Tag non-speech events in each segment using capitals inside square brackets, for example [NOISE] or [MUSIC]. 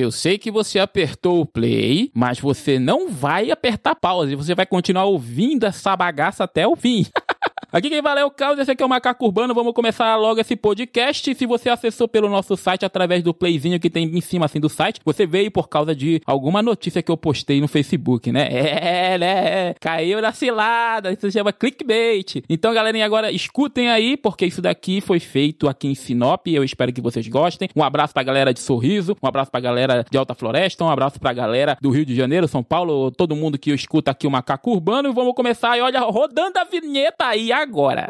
Eu sei que você apertou o play, mas você não vai apertar pause. Você vai continuar ouvindo essa bagaça até o fim. [LAUGHS] Aqui quem valeu é o Carlos, esse aqui é o Macaco Urbano. Vamos começar logo esse podcast. Se você acessou pelo nosso site através do playzinho que tem em cima assim do site, você veio por causa de alguma notícia que eu postei no Facebook, né? [LAUGHS] É, né? Caiu na cilada. Isso se chama clickbait. Então, galerinha, agora escutem aí, porque isso daqui foi feito aqui em Sinop. Eu espero que vocês gostem. Um abraço pra galera de Sorriso, um abraço pra galera de Alta Floresta, um abraço pra galera do Rio de Janeiro, São Paulo, todo mundo que escuta aqui o Macaco Urbano. E vamos começar. E olha, rodando a vinheta aí agora.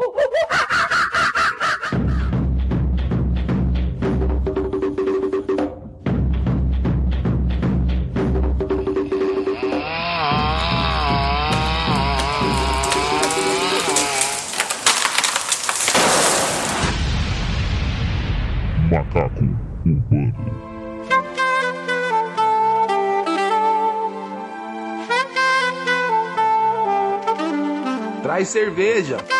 Macaco Urbano. Traz cerveja.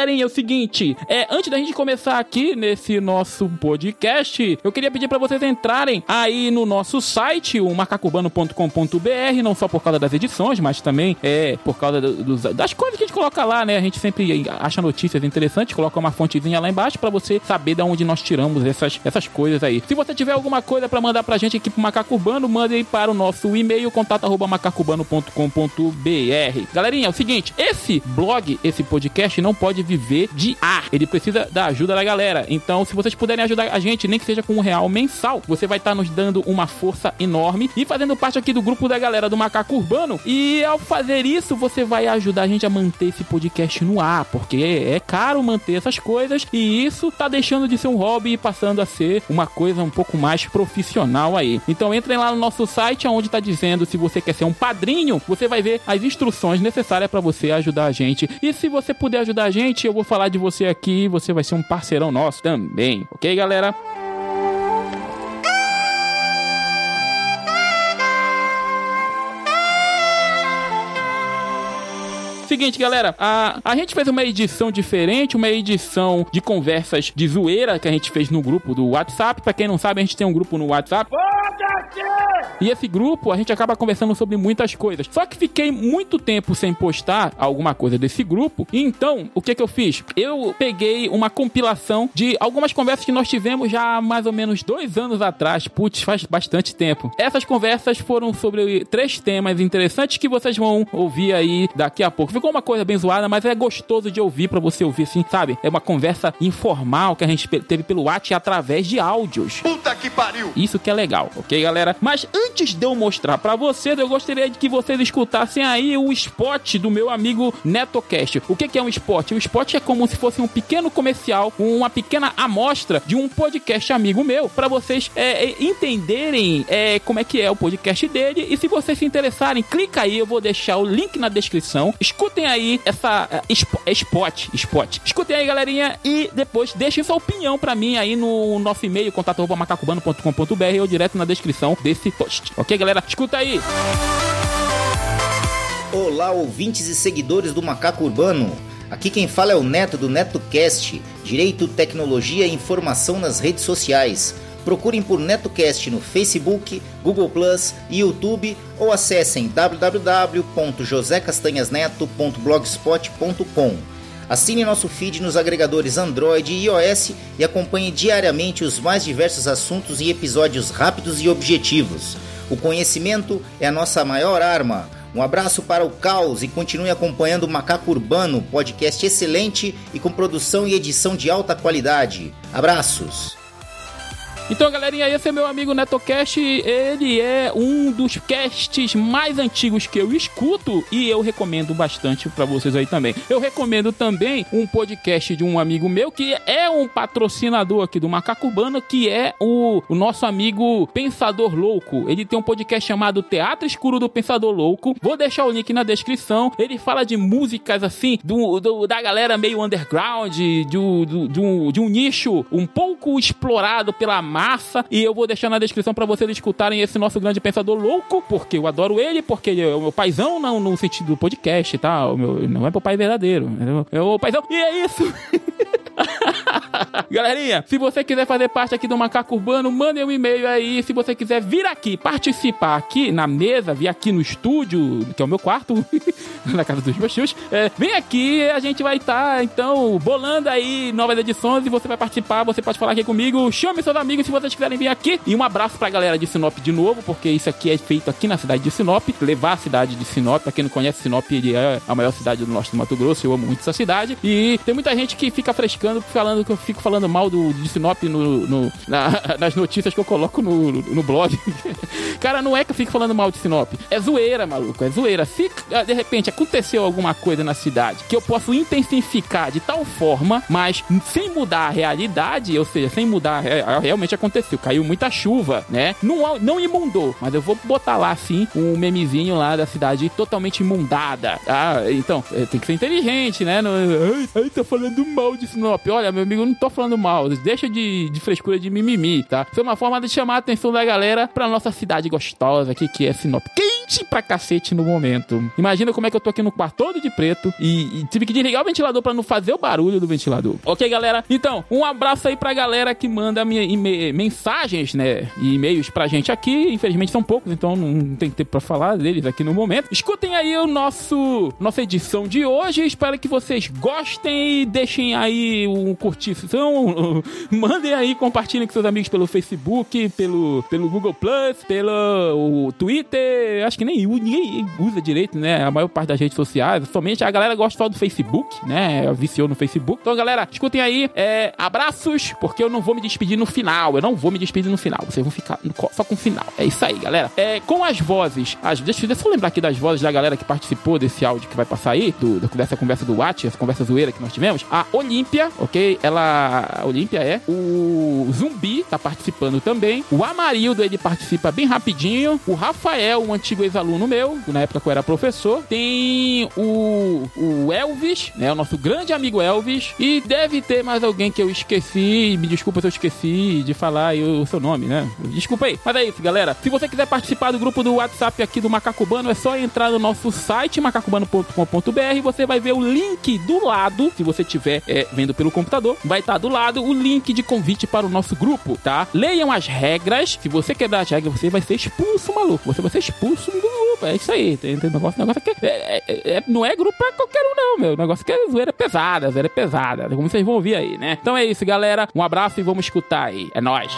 Galerinha, é o seguinte, é, antes da gente começar aqui nesse nosso podcast, eu queria pedir pra vocês entrarem aí no nosso site, o macacubano.com.br, não só por causa das edições, mas também é por causa do- dos- das coisas que a gente coloca lá, né? A gente sempre acha notícias interessantes, coloca uma fontezinha lá embaixo pra você saber de onde nós tiramos essas, essas coisas aí. Se você tiver alguma coisa pra mandar pra gente aqui pro Macaco Urbano, mande aí para o nosso e-mail, contato arroba macacubano.com.br. Galerinha, é o seguinte, esse blog, esse podcast não pode viver de ar. Ele precisa da ajuda da galera. Então, se vocês puderem ajudar a gente, nem que seja com um real mensal, você vai estar nos dando uma força enorme e fazendo parte aqui do grupo da galera do Macaco Urbano. E ao fazer isso, você vai ajudar a gente a manter esse podcast no ar, porque é caro manter essas coisas e isso tá deixando de ser um hobby e passando a ser uma coisa um pouco mais profissional aí. Então entrem lá no nosso site onde tá dizendo se você quer ser um padrinho, você vai ver as instruções necessárias para você ajudar a gente. E se você puder ajudar a gente, eu vou falar de você aqui, você vai ser um parceirão nosso também. OK, galera? Seguinte, galera, a, a gente fez uma edição diferente, uma edição de conversas de zoeira que a gente fez no grupo do WhatsApp. Pra quem não sabe, a gente tem um grupo no WhatsApp. E esse grupo a gente acaba conversando sobre muitas coisas. Só que fiquei muito tempo sem postar alguma coisa desse grupo. Então, o que que eu fiz? Eu peguei uma compilação de algumas conversas que nós tivemos já há mais ou menos dois anos atrás. Putz, faz bastante tempo. Essas conversas foram sobre três temas interessantes que vocês vão ouvir aí daqui a pouco. Ficou uma coisa bem zoada, mas é gostoso de ouvir pra você ouvir assim, sabe? É uma conversa informal que a gente teve pelo WhatsApp através de áudios. Puta que pariu. Isso que é legal, ok, galera? Mas antes de eu mostrar pra vocês, eu gostaria de que vocês escutassem aí o spot do meu amigo NetoCast. O que, que é um spot? O spot é como se fosse um pequeno comercial, uma pequena amostra de um podcast amigo meu, pra vocês é, é, entenderem é, como é que é o podcast dele. E se vocês se interessarem, clica aí, eu vou deixar o link na descrição. Escutem aí essa é, spo- é spot, spot. Escutem aí, galerinha, e depois deixem sua opinião pra mim aí no nosso e-mail, contato@macacubano.com.br ou direto na descrição desse post. Ok, galera? Escuta aí. Olá, ouvintes e seguidores do Macaco Urbano. Aqui quem fala é o Neto do NetoCast, Direito, Tecnologia e Informação nas redes sociais. Procurem por NetoCast no Facebook, Google YouTube ou acessem www.josecastanhasneto.blogspot.com. Assine nosso feed nos agregadores Android e iOS e acompanhe diariamente os mais diversos assuntos e episódios rápidos e objetivos. O conhecimento é a nossa maior arma. Um abraço para o Caos e continue acompanhando o Macaco Urbano, podcast excelente e com produção e edição de alta qualidade. Abraços! Então, galerinha, esse é meu amigo NetoCast. Ele é um dos casts mais antigos que eu escuto e eu recomendo bastante pra vocês aí também. Eu recomendo também um podcast de um amigo meu que é um patrocinador aqui do Macaco Urbano, que é o, o nosso amigo Pensador Louco. Ele tem um podcast chamado Teatro Escuro do Pensador Louco. Vou deixar o link na descrição. Ele fala de músicas assim, do, do- da galera meio underground, de, do- do- de um, de um nicho um pouco explorado pela massa. E eu vou deixar na descrição para vocês escutarem esse nosso grande pensador louco, porque eu adoro ele, porque ele é o meu paizão, não no sentido do podcast, tá? O meu, não é meu pai verdadeiro. É o paizão. E é isso. [LAUGHS] [LAUGHS] Galerinha, se você quiser fazer parte aqui do Macaco Urbano, mande um e-mail aí. Se você quiser vir aqui, participar aqui na mesa, vir aqui no estúdio, que é o meu quarto, [LAUGHS] na casa dos meus tios, é, vem aqui, a gente vai estar, tá, então, bolando aí novas edições e você vai participar, você pode falar aqui comigo. Chame seus amigos se vocês quiserem vir aqui. E um abraço pra galera de Sinop de novo, porque isso aqui é feito aqui na cidade de Sinop. Levar a cidade de Sinop, pra quem não conhece Sinop, é a maior cidade do norte do Mato Grosso. Eu amo muito essa cidade. E tem muita gente que fica frescando, falando que eu fico falando mal do, de Sinop no, no na, [LAUGHS] nas notícias que eu coloco no, no blog. [LAUGHS] Cara, não é que eu fico falando mal de Sinop. É zoeira, maluco. É zoeira. Se ah, de repente aconteceu alguma coisa na cidade que eu posso intensificar de tal forma, mas sem mudar a realidade, ou seja, sem mudar, é, é, realmente aconteceu. Caiu muita chuva, né? Não, não imundou, mas eu vou botar lá assim um memezinho lá da cidade totalmente imundada. Ah, então, é, tem que ser inteligente, né? Não, ai, ai, tá falando mal de Sinop. Olha, meu amigo, não tô falando mal. Deixa de, de frescura de mimimi, tá? É uma forma de chamar a atenção da galera pra nossa cidade gostosa aqui, que é Sinop. Quente pra cacete no momento. Imagina como é que eu tô aqui no quarto todo de preto e, e tive que desligar o ventilador pra não fazer o barulho do ventilador. Ok, galera? Então, um abraço aí pra galera que manda mensagens, né? E e-mails pra gente aqui. Infelizmente são poucos, então não tem tempo pra falar deles aqui no momento. Escutem aí o nosso nossa edição de hoje. Espero que vocês gostem e deixem aí um curtição. [LAUGHS] Mandem aí, compartilhem com seus amigos pelo Facebook, pelo, pelo Google Plus, pelo Twitter. Acho que nem ninguém usa direito, né? A maior parte das redes sociais. Somente a galera gosta só do Facebook, né? Viciou no Facebook. Então, galera, escutem aí. É, abraços, porque eu não vou me despedir no final. Eu não vou me despedir no final. Vocês vão ficar só com o final. É isso aí, galera. É, com as vozes. As, deixa eu só lembrar aqui das vozes da galera que participou desse áudio que vai passar aí, do, dessa conversa do Watch, essa conversa zoeira que nós tivemos. A Olímpia, ok? Ela. Olímpia é. O Zumbi tá participando também. O Amarildo, ele participa bem rapidinho. O Rafael, um antigo ex-aluno meu, na época que eu era professor. Tem o, o Elvis, né? O nosso grande amigo Elvis. E deve ter mais alguém que eu esqueci. Me desculpa se eu esqueci de falar o seu nome, né? Desculpa aí. Mas é isso, galera. Se você quiser participar do grupo do WhatsApp aqui do Macacubano, é só entrar no nosso site macacubano.com.br. Você vai ver o link do lado, se você estiver é, vendo pelo computador, vai estar tá do lado o link de convite para o nosso grupo, tá? Leiam as regras. Se você quebrar as regras, você vai ser expulso, maluco. Você vai ser expulso do grupo. É isso aí. Tem, tem negócio, negócio aqui. É, é, é, não é grupo pra qualquer um, não, meu. O negócio que é zoeira pesada, zoeira pesada. Como vocês vão ouvir aí, né? Então é isso, galera. Um abraço e vamos escutar aí. É nóis.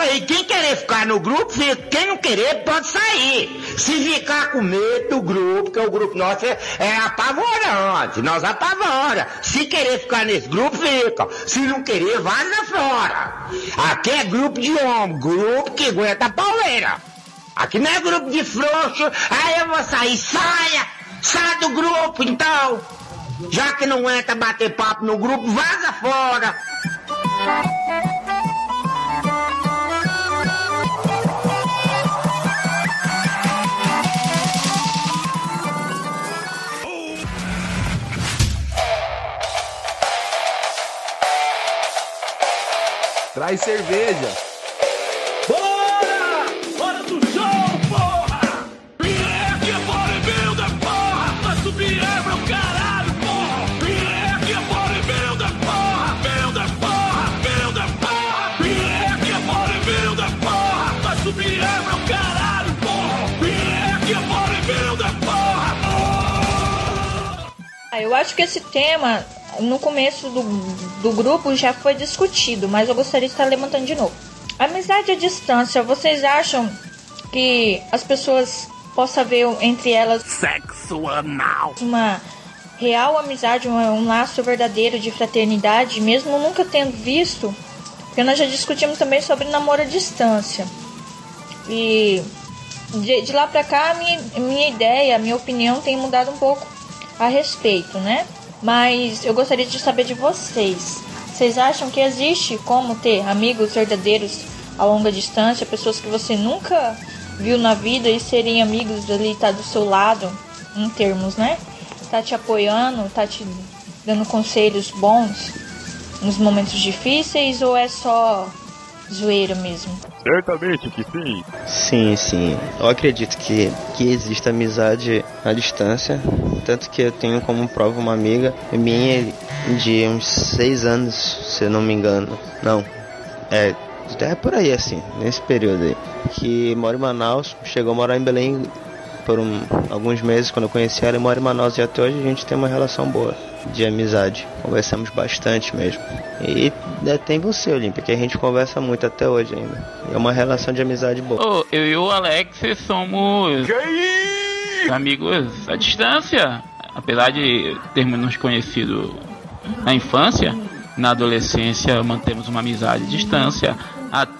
Coloca aí, quem querer ficar no grupo, fica. Quem não querer, pode sair. Se ficar com medo do grupo, que o grupo nosso é, é apavorante, nós apavora. Se querer ficar nesse grupo, fica. Se não querer, vaza fora. Aqui é grupo de homem, grupo que aguenta a pauleira. Aqui não é grupo de frouxo, aí eu vou sair, saia, sai do grupo então. Já que não aguenta bater papo no grupo, vaza fora. Traz cerveja. Bora! Hora do show, porra! Que é bodybuilder, porra! Vai subir é meu caralho, porra! Que é bodybuilder, porra! Builder, porra! Builder, porra! Que é bodybuilder, porra! Vai subir é meu caralho, porra! Que é bodybuilder, porra! Ah, eu acho que esse tema no começo do, do grupo já foi discutido, mas eu gostaria de estar levantando de novo. Amizade à distância, vocês acham que as pessoas possam ver entre elas sexo anal? Uma real amizade, um, um laço verdadeiro de fraternidade, mesmo nunca tendo visto? Porque nós já discutimos também sobre namoro à distância. E de, de lá pra cá, minha, minha ideia, minha opinião tem mudado um pouco a respeito, né? Mas eu gostaria de saber de vocês. Vocês acham que existe como ter amigos verdadeiros a longa distância, pessoas que você nunca viu na vida e serem amigos ali, tá do seu lado, em termos, né? Tá te apoiando, tá te dando conselhos bons nos momentos difíceis ou é só zoeira mesmo? Certamente que sim. Sim, sim. Eu acredito que, que existe amizade à distância. Tanto que eu tenho como prova uma amiga minha de uns seis anos, se eu não me engano. Não. É, é por aí assim, nesse período aí. Que mora em Manaus, chegou a morar em Belém por um, alguns meses quando eu conheci ela e mora em Manaus e até hoje a gente tem uma relação boa de amizade. Conversamos bastante mesmo. E né, tem você, Olímpia, que a gente conversa muito até hoje ainda. É uma relação de amizade boa. Ô, eu e o Alex somos amigos à distância. Apesar de termos nos conhecido na infância, na adolescência mantemos uma amizade à distância. Até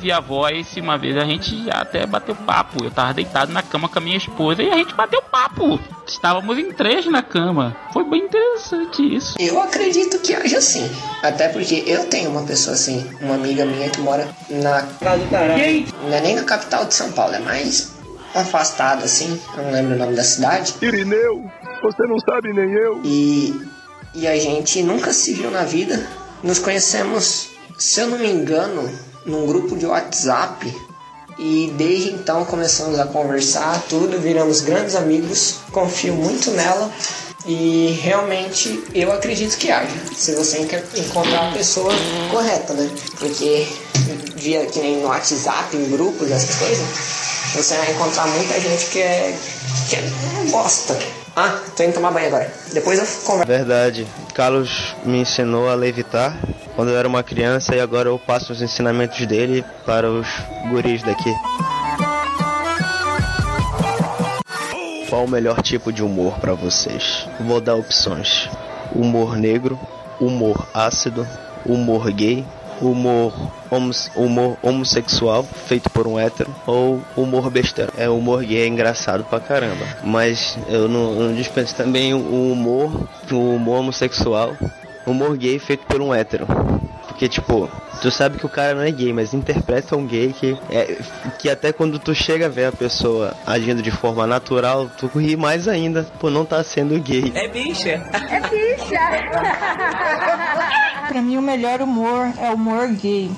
via voz, uma vez a gente já até bateu papo. Eu tava deitado na cama com a minha esposa e a gente bateu papo. Estávamos em três na cama. Foi bem interessante isso. Eu acredito que haja sim. Até porque eu tenho uma pessoa assim, uma amiga minha que mora na. Não é nem na capital de São Paulo, é mais afastada assim. Eu não lembro o nome da cidade. Irineu, você não sabe nem eu. E, e a gente nunca se viu na vida. Nos conhecemos, se eu não me engano, num grupo de WhatsApp. E desde então começamos a conversar, tudo, viramos grandes amigos. Confio muito nela e realmente eu acredito que haja. Se você enca- encontrar a pessoa correta, né? Porque via que nem no WhatsApp, em grupos, essas coisas, você vai encontrar muita gente que é, que é bosta. Ah, tô indo tomar banho agora. Depois eu converso. Verdade. Carlos me ensinou a levitar quando eu era uma criança e agora eu passo os ensinamentos dele para os guris daqui. Qual o melhor tipo de humor para vocês? Vou dar opções: humor negro, humor ácido, humor gay, humor, homo- humor homossexual feito por um hétero ou humor besteira. É, o humor gay é engraçado pra caramba, mas eu não, eu não dispenso também o humor, o humor homossexual, humor gay feito por um hétero. Porque, tipo, tu sabe que o cara não é gay, mas interpreta um gay que é que até quando tu chega a ver a pessoa agindo de forma natural, tu ri mais ainda por não estar sendo gay. [LAUGHS] Pra mim, o melhor humor é o humor gay.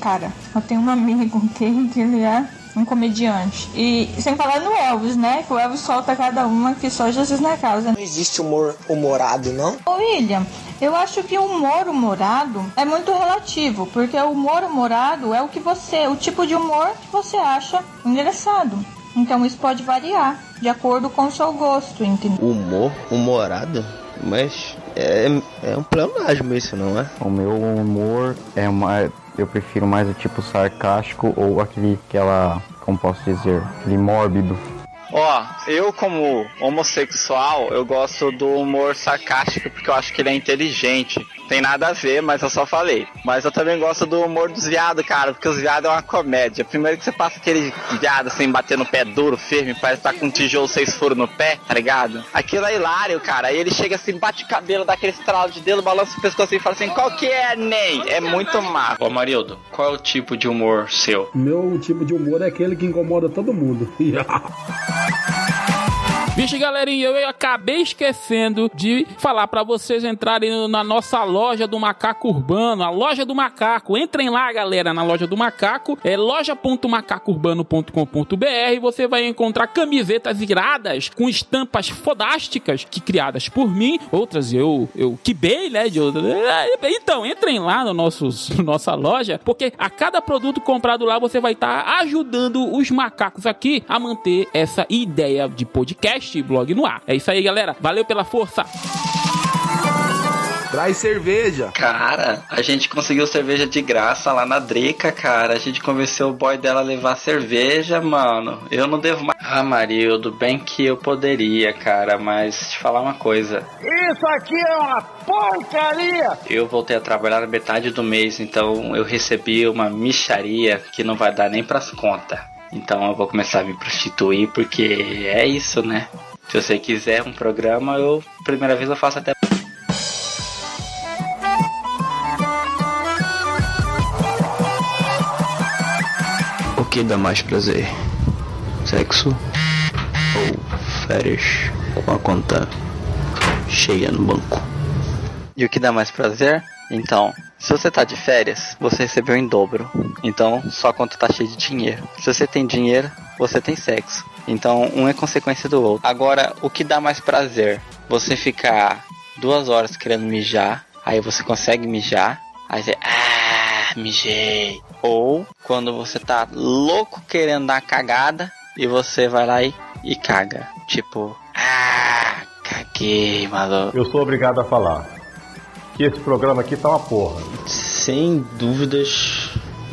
Cara, eu tenho um amigo [LAUGHS] gay que ele é um comediante. E sem falar no Elvis, né? Que o Elvis solta cada uma que só Jesus na causa. Não existe humor humorado, não? Ô William, eu acho que o humor humorado é muito relativo, porque o humor humorado é o que você, o tipo de humor que você acha engraçado. Então isso pode variar de acordo com o seu gosto, entendeu? Humor, humorado, mas é, é um pleonasmo isso, não é? O meu humor é mais. Eu prefiro mais o tipo sarcástico ou aquele. aquela. como posso dizer? Aquele mórbido. Ó, eu como homossexual, eu gosto do humor sarcástico porque eu acho que ele é inteligente. Tem nada a ver, mas eu só falei. Mas eu também gosto do humor dos viados, cara, porque os viados é uma comédia. Primeiro que você passa aquele viado assim, bater no pé duro, firme, parece estar com um tijolo seis furos no pé, tá ligado? Aquilo é hilário, cara. Aí ele chega assim, bate o cabelo, dá aquele estralo de dedo, balança o pescoço e fala assim, qual que é, Ney? É muito massa. Ô Marildo, qual é o tipo de humor seu? Meu tipo de humor é aquele que incomoda todo mundo. [LAUGHS] [LAUGHS] Vixe, galerinha, eu acabei esquecendo de falar pra vocês entrarem na nossa loja do Macaco Urbano, a loja do Macaco. Entrem lá, galera, na loja do Macaco, é loja.macacourbano.com.br. Você vai encontrar camisetas iradas com estampas fodásticas que criadas por mim, outras eu eu quibei, né, de. É, Então, entrem lá no [LAUGHS] nossa loja, porque a cada produto comprado lá você vai estar ajudando os macacos aqui a manter essa ideia de podcast e blog no ar. É isso aí, galera. Valeu pela força. Traz cerveja. Cara, a gente conseguiu cerveja de graça lá na Drica, cara. A gente convenceu o boy dela a levar cerveja, mano. Eu não devo mais. Ah, Marildo, bem que eu poderia, cara, mas te falar uma coisa. Isso aqui é uma porcaria! Eu voltei a trabalhar na metade do mês, então eu recebi uma micharia que não vai dar nem pras contas. Então eu vou começar a me prostituir porque é isso, né? Se você quiser um programa, eu primeira vez eu faço até O que dá mais prazer? Sexo ou férias com a conta cheia no banco? E o que dá mais prazer? Então, se você tá de férias, você recebeu em dobro. Então, sua conta tá cheia de dinheiro. Se você tem dinheiro, você tem sexo. Então, um é consequência do outro. Agora, o que dá mais prazer? Você ficar duas horas querendo mijar, aí você consegue mijar, aí você, ah, mijei. Ou quando você tá louco querendo dar cagada e você vai lá e, e caga. Tipo, ah, caguei, maluco. Eu sou obrigado a falar que esse programa aqui tá uma porra. Sem dúvidas,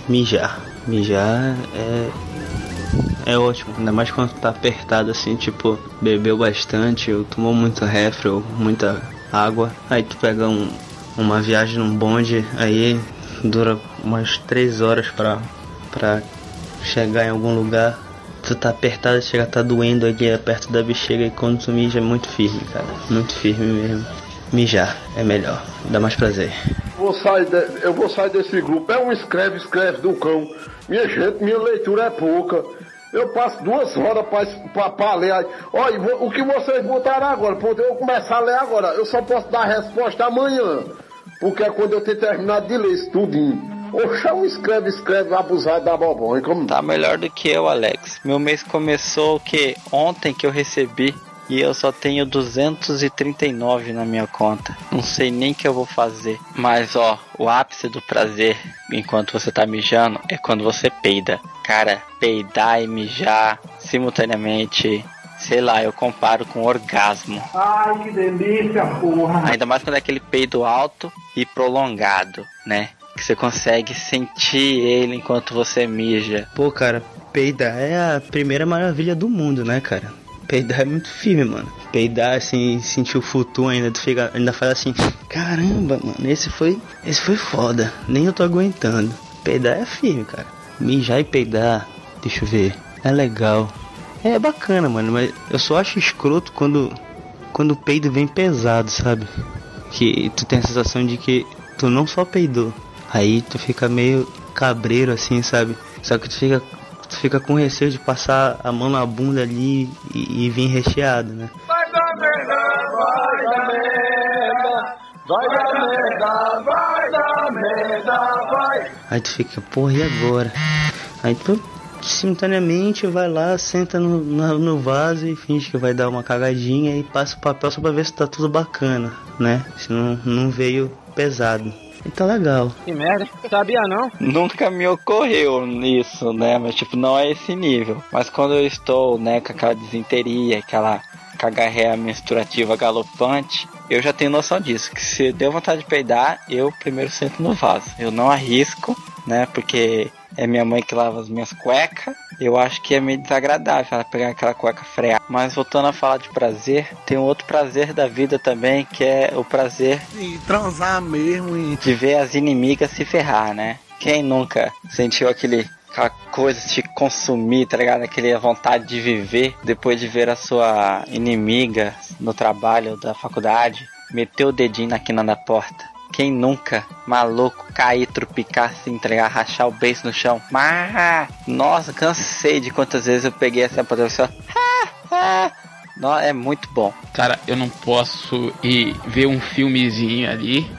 mijar. Mijar é. É ótimo, ainda mais quando tá apertado assim, tipo, bebeu bastante, ou tomou muito refri, ou muita água. Aí tu pega um, uma viagem num bonde, aí dura umas três horas pra, pra chegar em algum lugar. Tu tá apertado, chega tá doendo aqui perto da bexiga e quando tu mija é muito firme, cara. Muito firme mesmo. Mijar é melhor, dá mais prazer. Vou sair de- eu vou sair desse grupo. É um escreve, escreve do cão. Minha gente, minha leitura é pouca. Eu passo duas horas pra, pra, ler. Olha, o que vocês botaram agora? Pra eu começar a ler agora. Eu só posso dar a resposta amanhã. Porque é quando eu ter terminado de ler isso tudinho. Oxa, um escreve, escreve, abusado da bobonha. Como Tá melhor do que eu, Alex. Meu mês começou o que? Ontem que eu recebi. E eu só tenho 239 na minha conta. Não sei nem o que eu vou fazer. Mas ó, o ápice do prazer enquanto você tá mijando é quando você peida. Cara, peidar e mijar simultaneamente. Sei lá, eu comparo com orgasmo. Ai, que delícia, porra. Ainda mais quando é aquele peido alto e prolongado, né? Que você consegue sentir ele enquanto você mija. Pô, cara, peidar é a primeira maravilha do mundo, né, cara? Peidar é muito firme, mano. Peidar, assim, sentir o futuro ainda, tu fica, ainda faz assim, caramba, mano, esse foi, esse foi foda. Nem eu tô aguentando. Peidar é firme, cara. Mijar e peidar, deixa eu ver, é legal. É bacana, mano, mas eu só acho escroto quando, quando o peido vem pesado, sabe? Que tu tem a sensação de que tu não só peidou, aí tu fica meio cabreiro assim, sabe? Só que tu fica, tu fica com receio de passar a mão na bunda ali e, e vir recheado, né? Vai dar merda, vai dar merda, vai dar merda, vai dar merda, vai. Aí tu fica, porra, e agora? Aí tu simultaneamente vai lá, senta no, no vaso e finge que vai dar uma cagadinha e passa o papel só pra ver se tá tudo bacana, né? Se não, não veio pesado. E tá legal. Que merda, sabia não? Nunca me ocorreu nisso, né? Mas tipo, não é esse nível. Mas quando eu estou, né, com aquela desinteria, aquela cagarreia menstruativa galopante, eu já tenho noção disso. Que se deu vontade de peidar, eu primeiro sento no vaso. Eu não arrisco, né? Porque é minha mãe que lava as minhas cuecas. Eu acho que é meio desagradável ela pegar aquela cueca freada. Mas voltando a falar de prazer, tem um outro prazer da vida também, que é o prazer E transar mesmo e. de ver as inimigas se ferrar, né? Quem nunca sentiu aquele aquela coisa de consumir, tá ligado? Aquele vontade de viver depois de ver a sua inimiga no trabalho da faculdade, meter o dedinho na quina da porta. Quem nunca, maluco, cair, trupicar, se entregar, rachar o beijo no chão? Mas, nossa, cansei de quantas vezes eu peguei essa posição. Não, é muito bom. Cara, eu não posso ir ver um filmezinho ali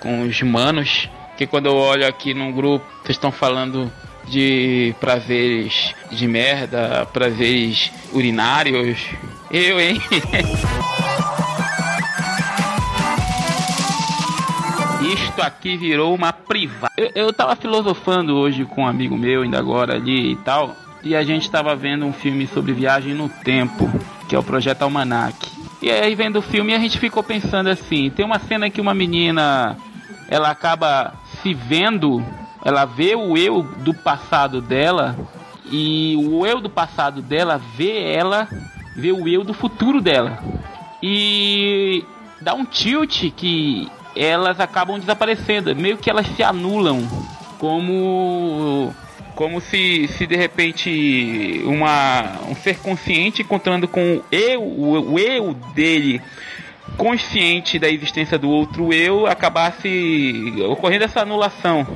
com os manos, que quando eu olho aqui num grupo, vocês estão falando de prazeres de merda, prazeres urinários. Eu, hein? [LAUGHS] Isto aqui virou uma privada. Eu, eu tava filosofando hoje com um amigo meu, ainda agora ali e tal, e a gente tava vendo um filme sobre viagem no tempo, que é o Projeto Almanac. E aí, vendo o filme, a gente ficou pensando assim: tem uma cena que uma menina ela acaba se vendo, ela vê o eu do passado dela, e o eu do passado dela vê ela, vê o eu do futuro dela. E dá um tilt que elas acabam desaparecendo, meio que elas se anulam, como como se, se de repente uma um ser consciente encontrando com o eu, o, o eu dele consciente da existência do outro eu acabasse ocorrendo essa anulação.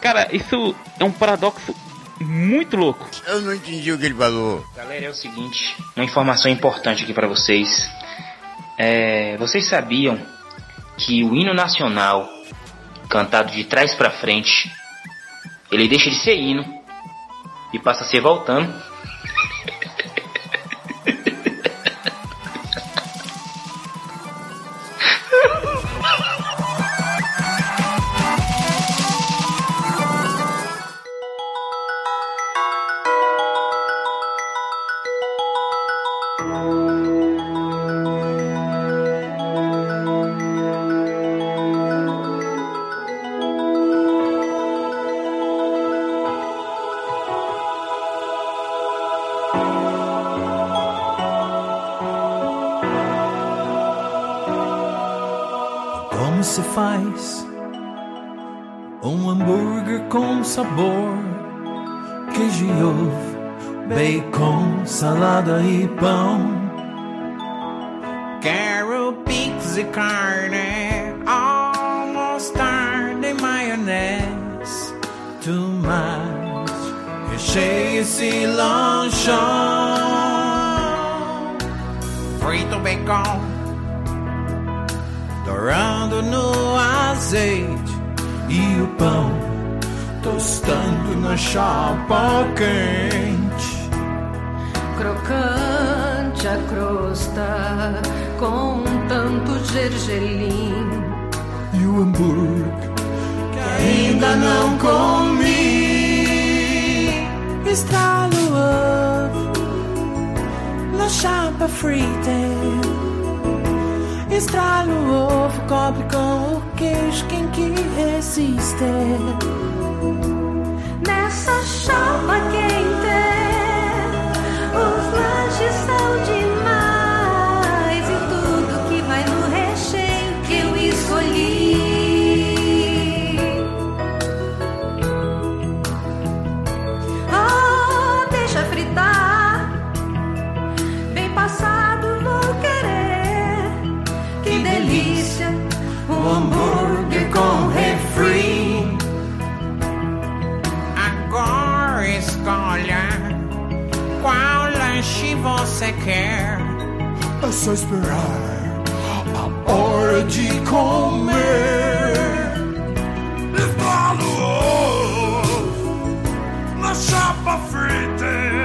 Cara, isso é um paradoxo muito louco. Eu não entendi o que ele falou. Galera, é o seguinte, uma informação importante aqui para vocês. É, vocês sabiam que o hino nacional, cantado de trás para frente, ele deixa de ser hino e passa a ser voltando? Com sabor? Queijo e ovo, bacon, salada e pão. Quero pizza e carne, all mostarda e maionese. Tomate, recheio esse lanchão. Frito bacon dourando no azeite e o pão tostando na chapa quente. Crocante a crosta com tanto gergelim. E o hambúrguer que ainda não comi. Estralo ovo na chapa frita. Estralo o ovo, cobre com o queijo, quem que resiste? Quer. É só esperar a hora de comer. Estralo ovo na chapa frita.